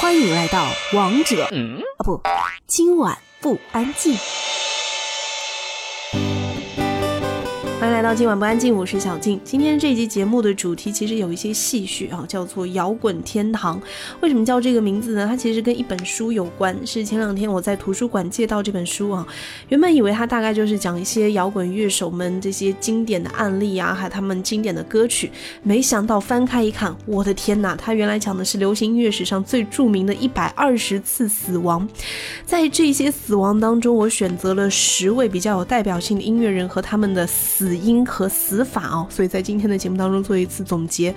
欢迎来到王者啊不，今晚不安静。到今晚不安静，我是小静。今天这集节目的主题其实有一些戏谑啊，叫做摇滚天堂。为什么叫这个名字呢？它其实跟一本书有关，是前两天我在图书馆借到这本书啊。原本以为它大概就是讲一些摇滚乐手们这些经典的案例啊，还有他们经典的歌曲，没想到翻开一看，我的天哪！它原来讲的是流行音乐史上最著名的一百二十次死亡。在这些死亡当中，我选择了十位比较有代表性的音乐人和他们的死。因和死法哦，所以在今天的节目当中做一次总结，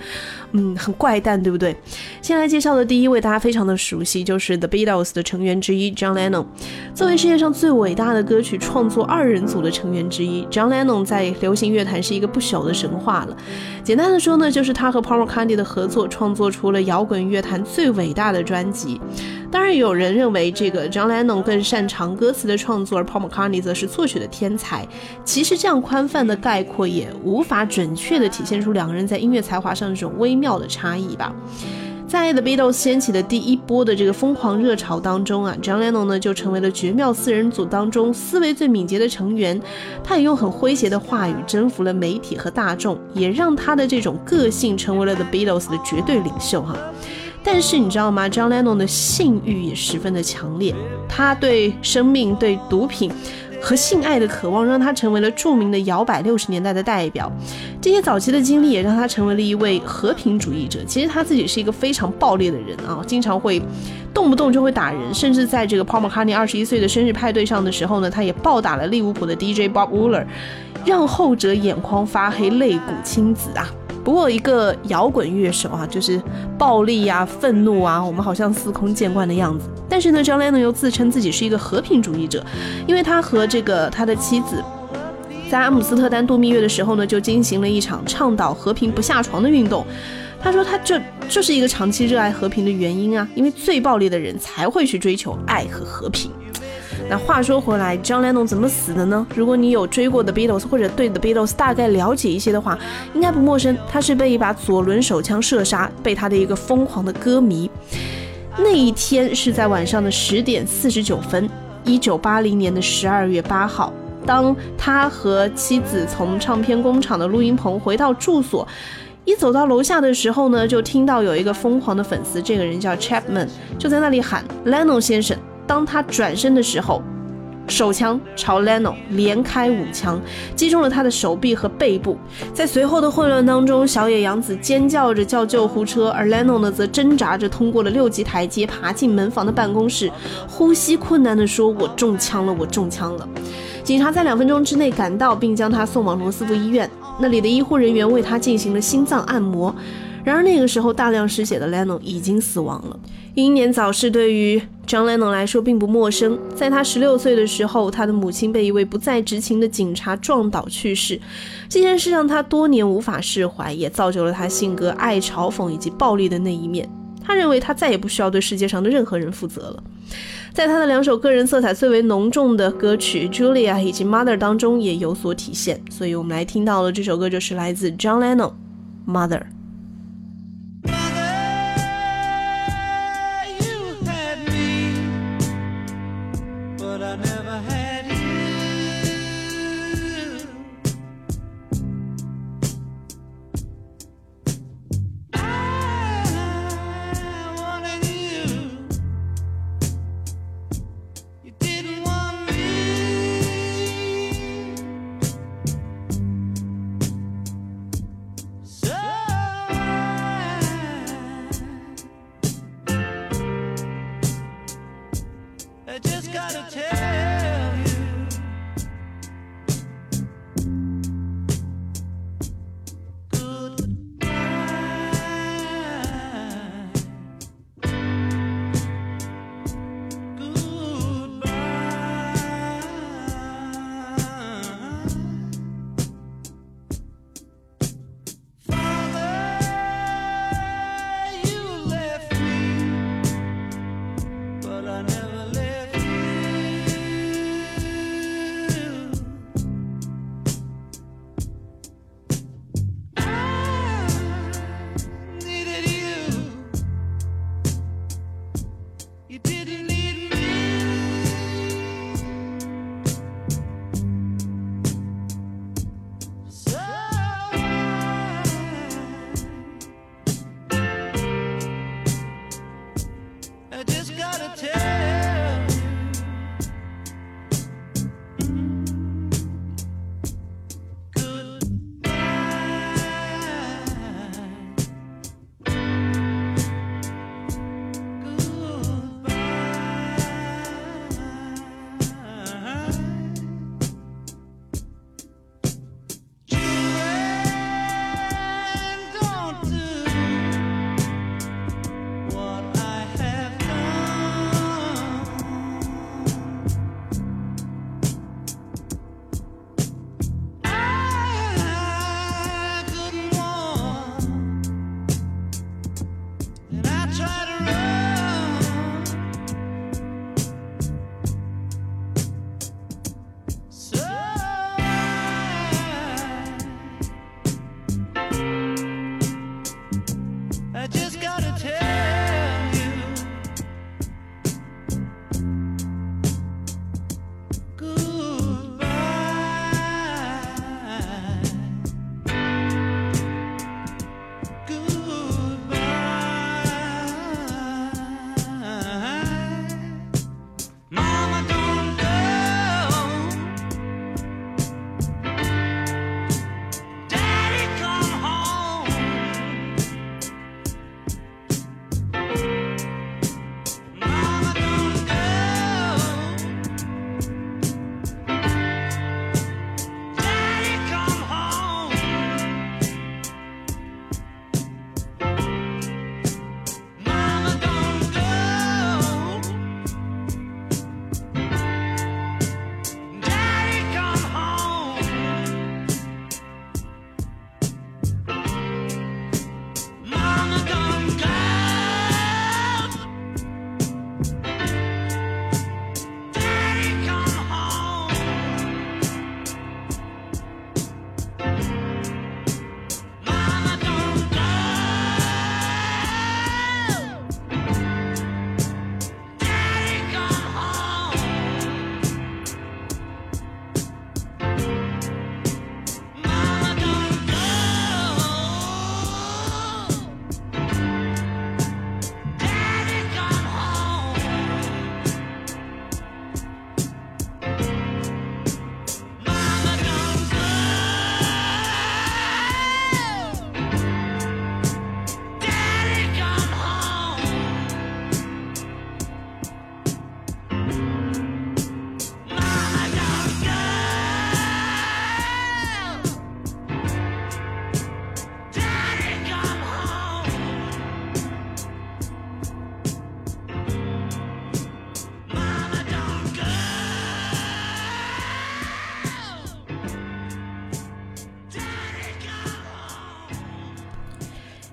嗯，很怪诞，对不对？先来介绍的第一位，大家非常的熟悉，就是 The Beatles 的成员之一 John Lennon。作为世界上最伟大的歌曲创作二人组的成员之一，John Lennon 在流行乐坛是一个不朽的神话了。简单的说呢，就是他和 Paul McCartney 的合作创作出了摇滚乐坛最伟大的专辑。当然，有人认为这个 John Lennon 更擅长歌词的创作，而 Paul McCartney 则是作曲的天才。其实这样宽泛的概括也无法准确的体现出两个人在音乐才华上这种微妙的差异吧。在 The Beatles 掀起的第一波的这个疯狂热潮当中啊，John Lennon 呢就成为了绝妙四人组当中思维最敏捷的成员。他也用很诙谐的话语征服了媒体和大众，也让他的这种个性成为了 The Beatles 的绝对领袖哈。但是你知道吗？John Lennon 的性欲也十分的强烈，他对生命、对毒品和性爱的渴望，让他成为了著名的摇摆六十年代的代表。这些早期的经历也让他成为了一位和平主义者。其实他自己是一个非常暴烈的人啊，经常会动不动就会打人，甚至在这个 Paul McCartney 二十一岁的生日派对上的时候呢，他也暴打了利物浦的 DJ Bob Wooler，让后者眼眶发黑、肋骨青紫啊。不过，一个摇滚乐手啊，就是暴力啊、愤怒啊，我们好像司空见惯的样子。但是呢，John Lennon 又自称自己是一个和平主义者，因为他和这个他的妻子在阿姆斯特丹度蜜月的时候呢，就进行了一场倡导和平不下床的运动。他说，他这这是一个长期热爱和平的原因啊，因为最暴力的人才会去追求爱和和平。那话说回来，John Lennon 怎么死的呢？如果你有追过 The Beatles 或者对 The Beatles 大概了解一些的话，应该不陌生。他是被一把左轮手枪射杀，被他的一个疯狂的歌迷。那一天是在晚上的十点四十九分，一九八零年的十二月八号。当他和妻子从唱片工厂的录音棚回到住所，一走到楼下的时候呢，就听到有一个疯狂的粉丝，这个人叫 Chapman，就在那里喊 Lennon 先生。当他转身的时候，手枪朝 Leno 连开五枪，击中了他的手臂和背部。在随后的混乱当中，小野洋子尖叫着叫救护车，而 Leno 呢则挣扎着通过了六级台阶，爬进门房的办公室，呼吸困难地说：“我中枪了，我中枪了。”警察在两分钟之内赶到，并将他送往罗斯福医院，那里的医护人员为他进行了心脏按摩。然而那个时候，大量失血的 Leno 已经死亡了。英年早逝对于 John Lennon 来说并不陌生。在他十六岁的时候，他的母亲被一位不再执勤的警察撞倒去世。这件事让他多年无法释怀，也造就了他性格爱嘲讽以及暴力的那一面。他认为他再也不需要对世界上的任何人负责了。在他的两首个人色彩最为浓重的歌曲《Julia》以及《Mother》当中也有所体现。所以我们来听到了这首歌，就是来自 John Lennon，《Mother》。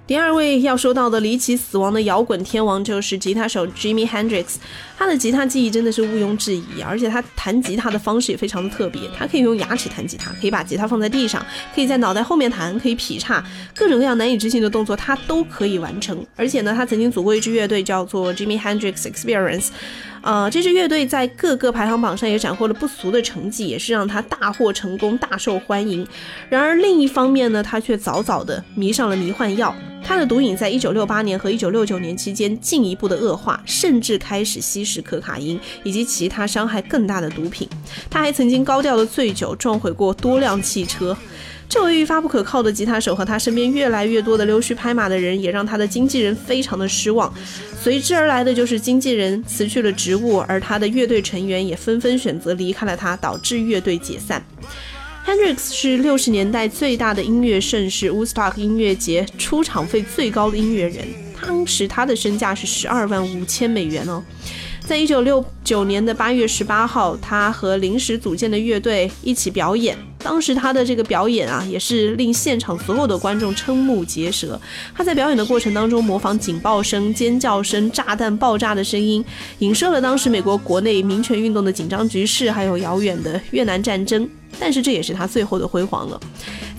第二位要说到的离奇死亡的摇滚天王就是吉他手 Jimmy Hendrix，他的吉他技艺真的是毋庸置疑，而且他弹吉他的方式也非常的特别，他可以用牙齿弹吉他，可以把吉他放在地上，可以在脑袋后面弹，可以劈叉，各种各样难以置信的动作他都可以完成。而且呢，他曾经组过一支乐队叫做 Jimmy Hendrix Experience。呃，这支乐队在各个排行榜上也斩获了不俗的成绩，也是让他大获成功、大受欢迎。然而另一方面呢，他却早早的迷上了迷幻药，他的毒瘾在一九六八年和一九六九年期间进一步的恶化，甚至开始吸食可卡因以及其他伤害更大的毒品。他还曾经高调的醉酒，撞毁过多辆汽车。这位愈发不可靠的吉他手和他身边越来越多的溜须拍马的人，也让他的经纪人非常的失望。随之而来的就是经纪人辞去了职务，而他的乐队成员也纷纷选择离开了他，导致乐队解散。Hendrix 是六十年代最大的音乐盛事 Woodstock 音乐节出场费最高的音乐人，当时他的身价是十二万五千美元哦。在一九六九年的八月十八号，他和临时组建的乐队一起表演。当时他的这个表演啊，也是令现场所有的观众瞠目结舌。他在表演的过程当中，模仿警报声、尖叫声、炸弹爆炸的声音，影射了当时美国国内民权运动的紧张局势，还有遥远的越南战争。但是这也是他最后的辉煌了。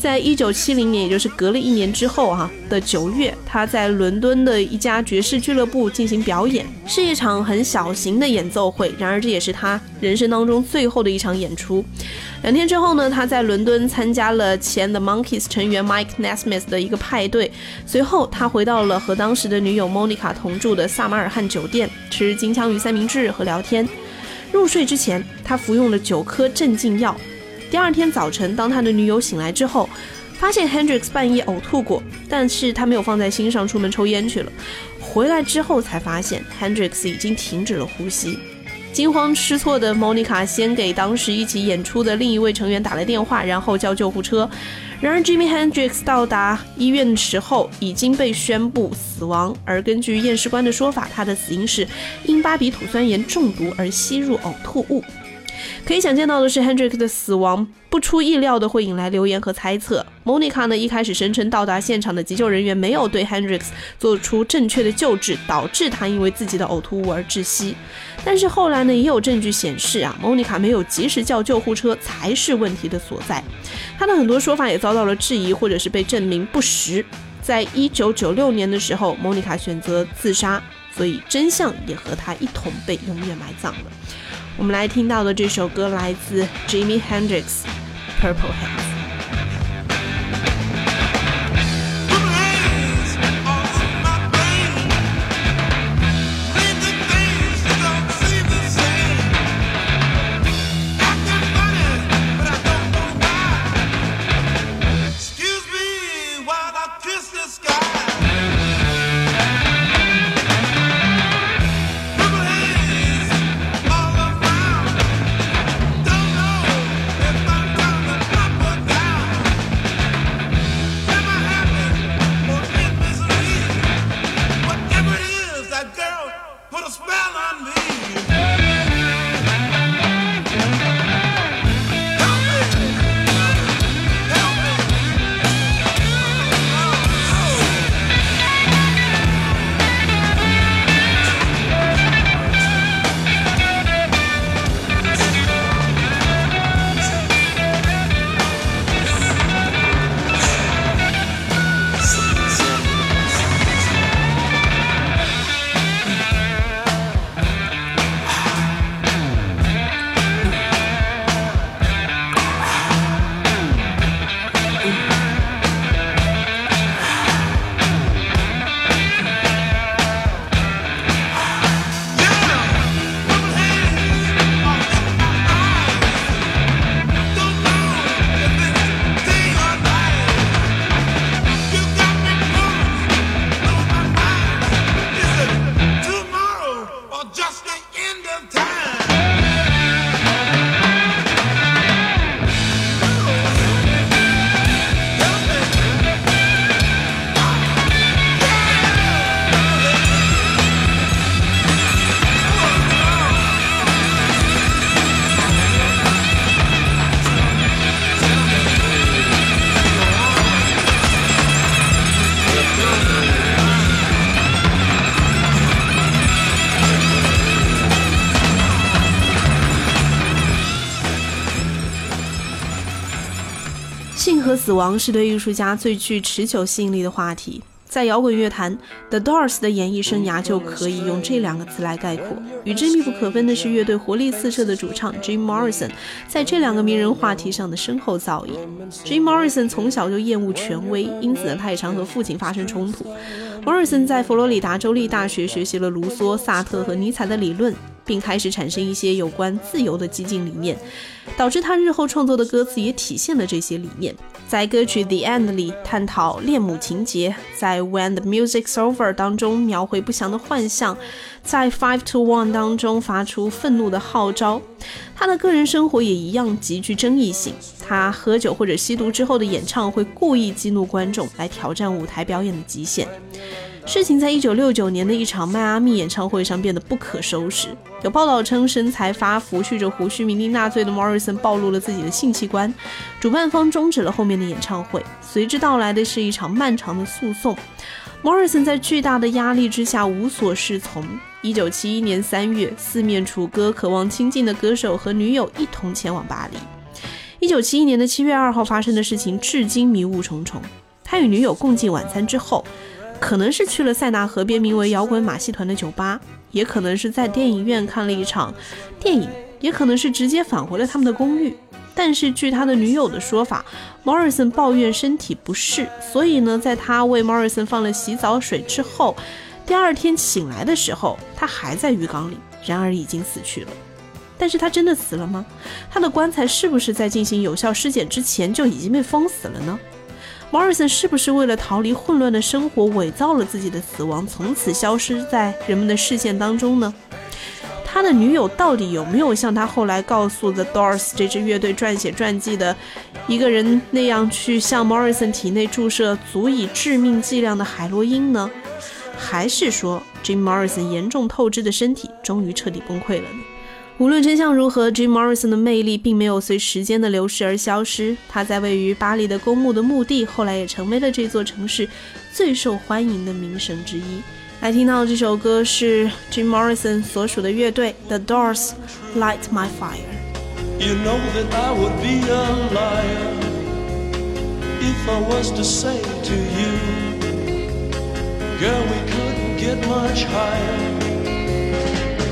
在一九七零年，也就是隔了一年之后哈的九月，他在伦敦的一家爵士俱乐部进行表演，是一场很小型的演奏会。然而这也是他人生当中最后的一场演出。两天之后呢，他在伦敦参加了前 The Monkees 成员 Mike Nesmith 的一个派对。随后他回到了和当时的女友 Monica 同住的萨马尔汗酒店，吃金枪鱼三明治和聊天。入睡之前，他服用了九颗镇静药。第二天早晨，当他的女友醒来之后，发现 Hendrix 半夜呕吐过，但是他没有放在心上，出门抽烟去了。回来之后才发现 Hendrix 已经停止了呼吸。惊慌失措的 Monica 先给当时一起演出的另一位成员打了电话，然后叫救护车。然而 Jimmy Hendrix 到达医院的时候已经被宣布死亡，而根据验尸官的说法，他的死因是因巴比土酸盐中毒而吸入呕吐物。可以想见到的是，Hendrix 的死亡不出意料的会引来流言和猜测。Monica 呢一开始声称到达现场的急救人员没有对 Hendrix 做出正确的救治，导致他因为自己的呕吐物而窒息。但是后来呢也有证据显示啊，Monica 没有及时叫救护车才是问题的所在。他的很多说法也遭到了质疑，或者是被证明不实。在一九九六年的时候，Monica 选择自杀，所以真相也和他一同被永远埋葬了。我们来听到的这首歌来自 Jimi Hendrix，《Purple Haze》。死亡是对艺术家最具持久吸引力的话题。在摇滚乐坛，The Doors 的演艺生涯就可以用这两个词来概括。与之密不可分的是乐队活力四射的主唱 Jim Morrison，在这两个名人话题上的深厚造诣。Jim Morrison 从小就厌恶权威，因此，他也常和父亲发生冲突。Morrison 在佛罗里达州立大学学习了卢梭、萨特和尼采的理论。并开始产生一些有关自由的激进理念，导致他日后创作的歌词也体现了这些理念。在歌曲《The End》里探讨恋母情节，在《When the Music's Over》当中描绘不祥的幻象，在《Five to One》当中发出愤怒的号召。他的个人生活也一样极具争议性。他喝酒或者吸毒之后的演唱会，故意激怒观众，来挑战舞台表演的极限。事情在一九六九年的一场迈阿密演唱会上变得不可收拾。有报道称，身材发福、蓄着胡须、酩酊大醉的 Morrison 暴露了自己的性器官，主办方终止了后面的演唱会。随之到来的是一场漫长的诉讼。Morrison 在巨大的压力之下无所适从。一九七一年三月，四面楚歌、渴望亲近的歌手和女友一同前往巴黎。一九七一年的七月二号发生的事情，至今迷雾重重。他与女友共进晚餐之后，可能是去了塞纳河边名为“摇滚马戏团”的酒吧，也可能是在电影院看了一场电影，也可能是直接返回了他们的公寓。但是据他的女友的说法，Morrison 抱怨身体不适，所以呢，在他为 Morrison 放了洗澡水之后，第二天醒来的时候，他还在浴缸里，然而已经死去了。但是他真的死了吗？他的棺材是不是在进行有效尸检之前就已经被封死了呢？Morrison 是不是为了逃离混乱的生活，伪造了自己的死亡，从此消失在人们的视线当中呢？他的女友到底有没有像他后来告诉 The Doors 这支乐队撰写传记的一个人那样去向 Morrison 体内注射足以致命剂量的海洛因呢？还是说 Jim Morrison 严重透支的身体终于彻底崩溃了呢？无论真相如何，Jim Morrison 的魅力并没有随时间的流逝而消失。他在位于巴黎的公墓的墓地，后来也成为了这座城市最受欢迎的名声之一。来听到这首歌是 Jim Morrison 所属的乐队 The Doors Light My Fire。You know that I would be a liar if I was to say to you, girl, we couldn't get much higher.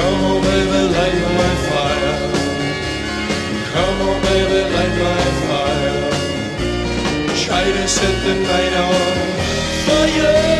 Come on, baby, light my fire. Come on, baby, light my fire. Try to set the night on fire.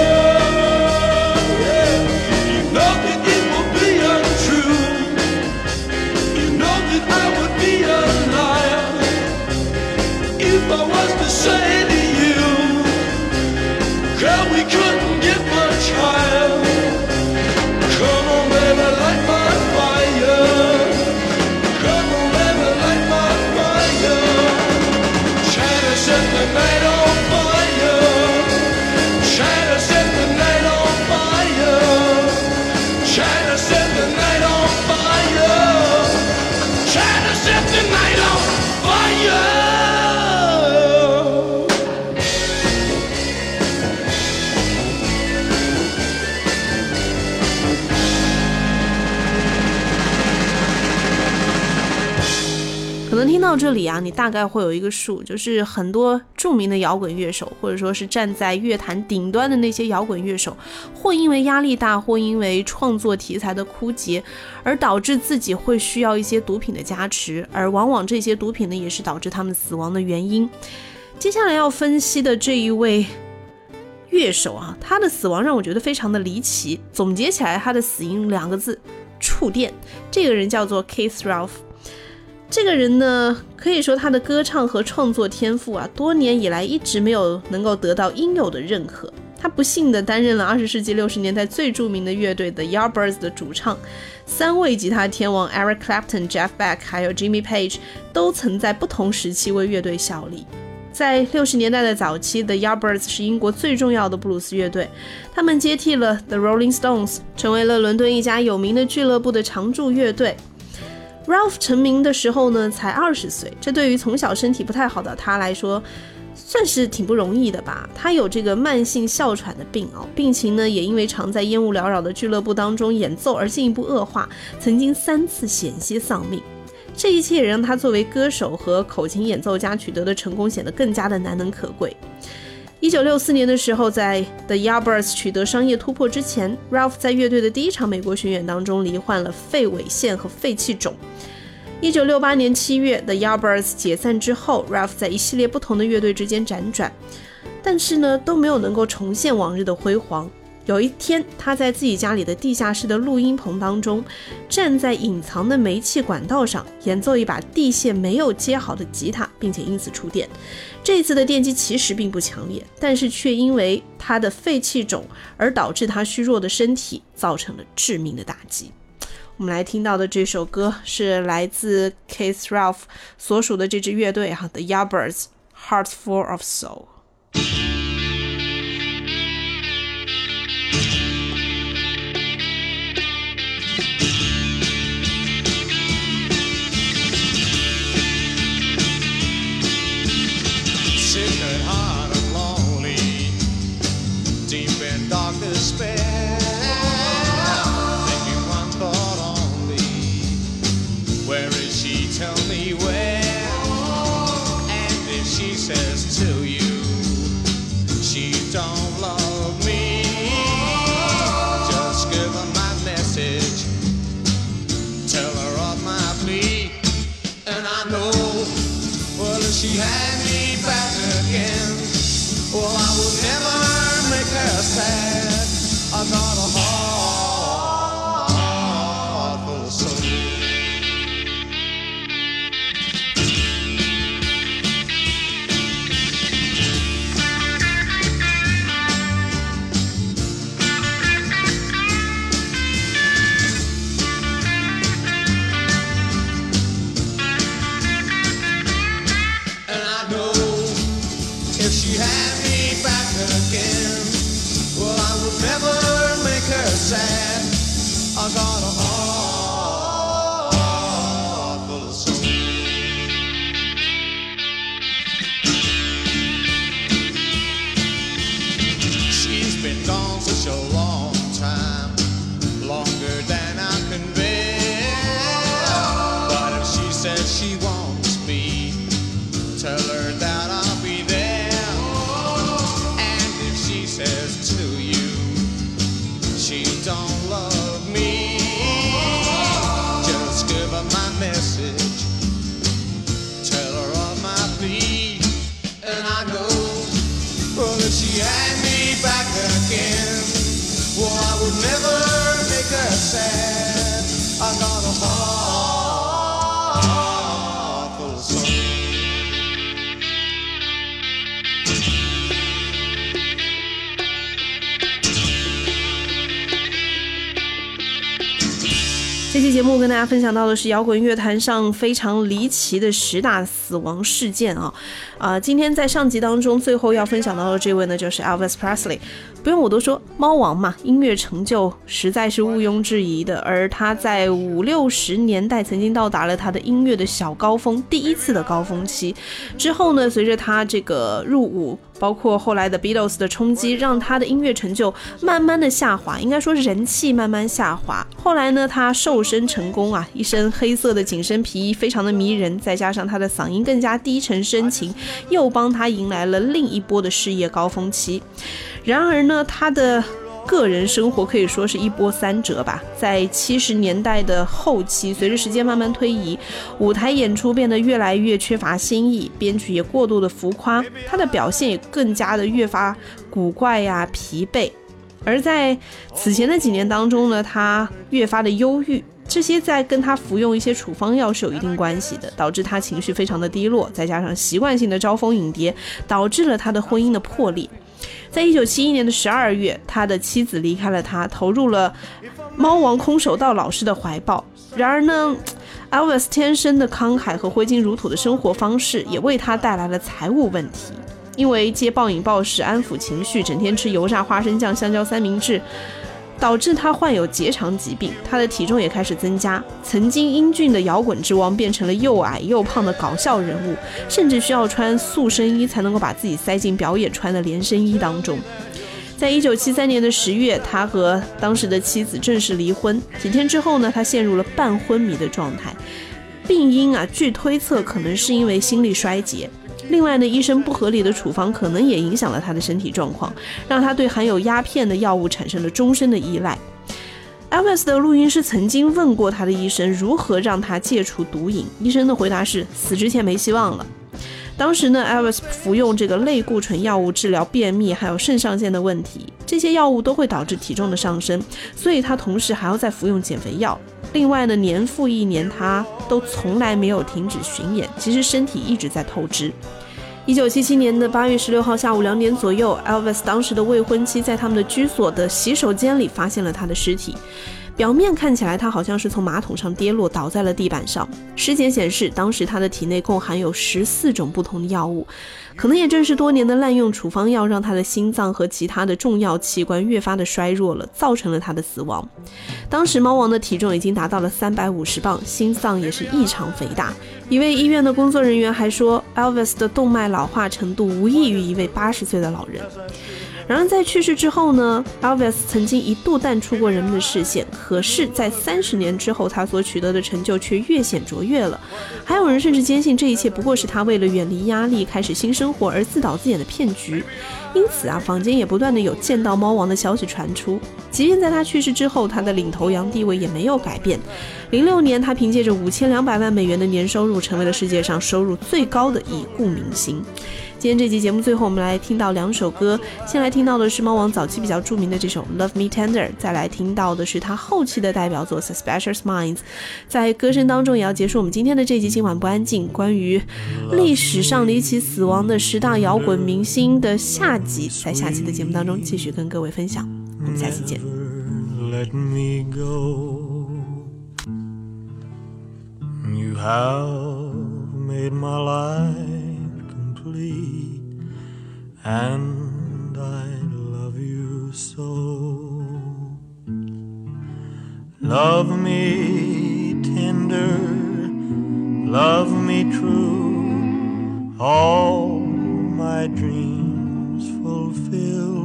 Was to say 到这里啊，你大概会有一个数，就是很多著名的摇滚乐手，或者说是站在乐坛顶端的那些摇滚乐手，或因为压力大，或因为创作题材的枯竭，而导致自己会需要一些毒品的加持，而往往这些毒品呢，也是导致他们死亡的原因。接下来要分析的这一位乐手啊，他的死亡让我觉得非常的离奇。总结起来，他的死因两个字：触电。这个人叫做 Keith Ralph。这个人呢，可以说他的歌唱和创作天赋啊，多年以来一直没有能够得到应有的认可。他不幸地担任了二十世纪六十年代最著名的乐队 The Yardbirds 的主唱，三位吉他天王 Eric Clapton、Jeff Beck 还有 Jimmy Page 都曾在不同时期为乐队效力。在六十年代的早期，The Yardbirds 是英国最重要的布鲁斯乐队，他们接替了 The Rolling Stones，成为了伦敦一家有名的俱乐部的常驻乐队。Ralph 成名的时候呢，才二十岁，这对于从小身体不太好的他来说，算是挺不容易的吧。他有这个慢性哮喘的病哦，病情呢也因为常在烟雾缭绕的俱乐部当中演奏而进一步恶化，曾经三次险些丧命。这一切也让他作为歌手和口琴演奏家取得的成功显得更加的难能可贵。一九六四年的时候，在 The Yardbirds 取得商业突破之前，Ralph 在乐队的第一场美国巡演当中罹患了肺尾腺和肺气肿。一九六八年七月，The Yardbirds 解散之后，Ralph 在一系列不同的乐队之间辗转，但是呢都没有能够重现往日的辉煌。有一天，他在自己家里的地下室的录音棚当中，站在隐藏的煤气管道上演奏一把地线没有接好的吉他，并且因此触电。这次的电击其实并不强烈，但是却因为他的肺气肿而导致他虚弱的身体造成了致命的打击。我们来听到的这首歌是来自 Keith Ralph 所属的这支乐队哈，The Yardbirds，《Heart Full of Soul》。这期节目跟大家分享到的是摇滚乐坛上非常离奇的十大死亡事件啊，啊、今天在上集当中最后要分享到的这位呢，就是 Elvis Presley。不用我多说，猫王嘛，音乐成就实在是毋庸置疑的。而他在五六十年代曾经到达了他的音乐的小高峰，第一次的高峰期。之后呢，随着他这个入伍，包括后来的 Beatles 的冲击，让他的音乐成就慢慢的下滑，应该说人气慢慢下滑。后来呢，他瘦身成功啊，一身黑色的紧身皮衣非常的迷人，再加上他的嗓音更加低沉深情，又帮他迎来了另一波的事业高峰期。然而呢，他的个人生活可以说是一波三折吧。在七十年代的后期，随着时间慢慢推移，舞台演出变得越来越缺乏新意，编曲也过度的浮夸，他的表现也更加的越发古怪呀、疲惫。而在此前的几年当中呢，他越发的忧郁，这些在跟他服用一些处方药是有一定关系的，导致他情绪非常的低落，再加上习惯性的招蜂引蝶，导致了他的婚姻的破裂。在一九七一年的十二月，他的妻子离开了他，投入了猫王空手道老师的怀抱。然而呢，Elvis 天生的慷慨和挥金如土的生活方式，也为他带来了财务问题。因为接暴饮暴食安抚情绪，整天吃油炸花生酱、香蕉三明治，导致他患有结肠疾病，他的体重也开始增加。曾经英俊的摇滚之王变成了又矮又胖的搞笑人物，甚至需要穿塑身衣才能够把自己塞进表演穿的连身衣当中。在一九七三年的十月，他和当时的妻子正式离婚。几天之后呢，他陷入了半昏迷的状态。病因啊，据推测可能是因为心力衰竭。另外呢，医生不合理的处方可能也影响了他的身体状况，让他对含有鸦片的药物产生了终身的依赖。Elvis 的录音师曾经问过他的医生如何让他戒除毒瘾，医生的回答是死之前没希望了。当时呢，Elvis 服用这个类固醇药物治疗便秘，还有肾上腺的问题，这些药物都会导致体重的上升，所以他同时还要再服用减肥药。另外呢，年复一年，他都从来没有停止巡演，其实身体一直在透支。一九七七年的八月十六号下午两点左右，Elvis 当时的未婚妻在他们的居所的洗手间里发现了他的尸体。表面看起来，他好像是从马桶上跌落，倒在了地板上。尸检显示，当时他的体内共含有十四种不同的药物，可能也正是多年的滥用处方药，让他的心脏和其他的重要器官越发的衰弱了，造成了他的死亡。当时猫王的体重已经达到了三百五十磅，心脏也是异常肥大。一位医院的工作人员还说，Elvis 的动脉老化程度无异于一位八十岁的老人。然而，在去世之后呢，Elvis 曾经一度淡出过人们的视线。可是，在三十年之后，他所取得的成就却越显卓越了。还有人甚至坚信这一切不过是他为了远离压力、开始新生活而自导自演的骗局。因此啊，坊间也不断的有见到猫王的消息传出。即便在他去世之后，他的领头羊地位也没有改变。零六年，他凭借着五千两百万美元的年收入，成为了世界上收入最高的已故明星。今天这期节目最后，我们来听到两首歌。先来听到的是猫王早期比较著名的这首《Love Me Tender》，再来听到的是他后期的代表作《Suspicious Minds》。在歌声当中，也要结束我们今天的这集。今晚不安静，关于历史上离奇死亡的十大摇滚明星的下集，在下期的节目当中继续跟各位分享。我们下期见。Let me go. You have made my life complete, and I love you so. Love me tender, love me true, all my dreams fulfill.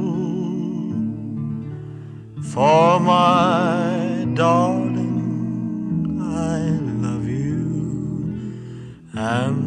For my darling, I love you, and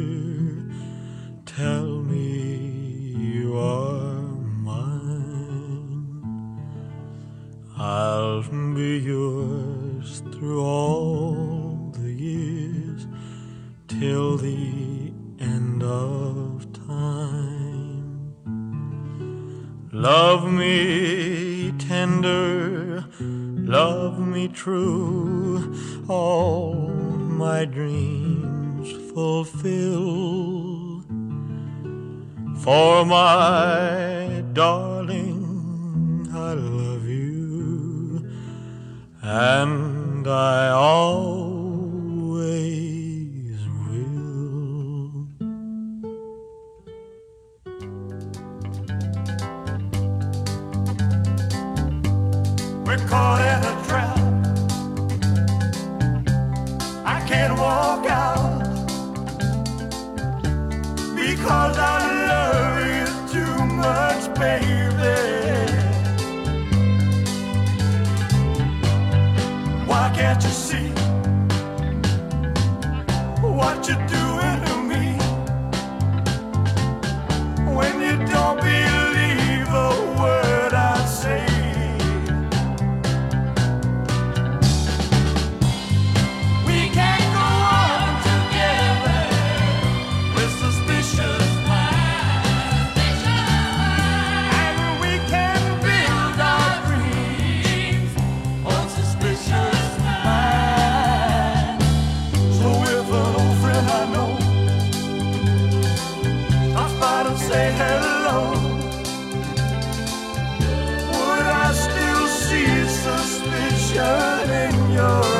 through all the years till the end of time. Love me tender, love me true, all my dreams fulfill. For my darling, I love you. And I all your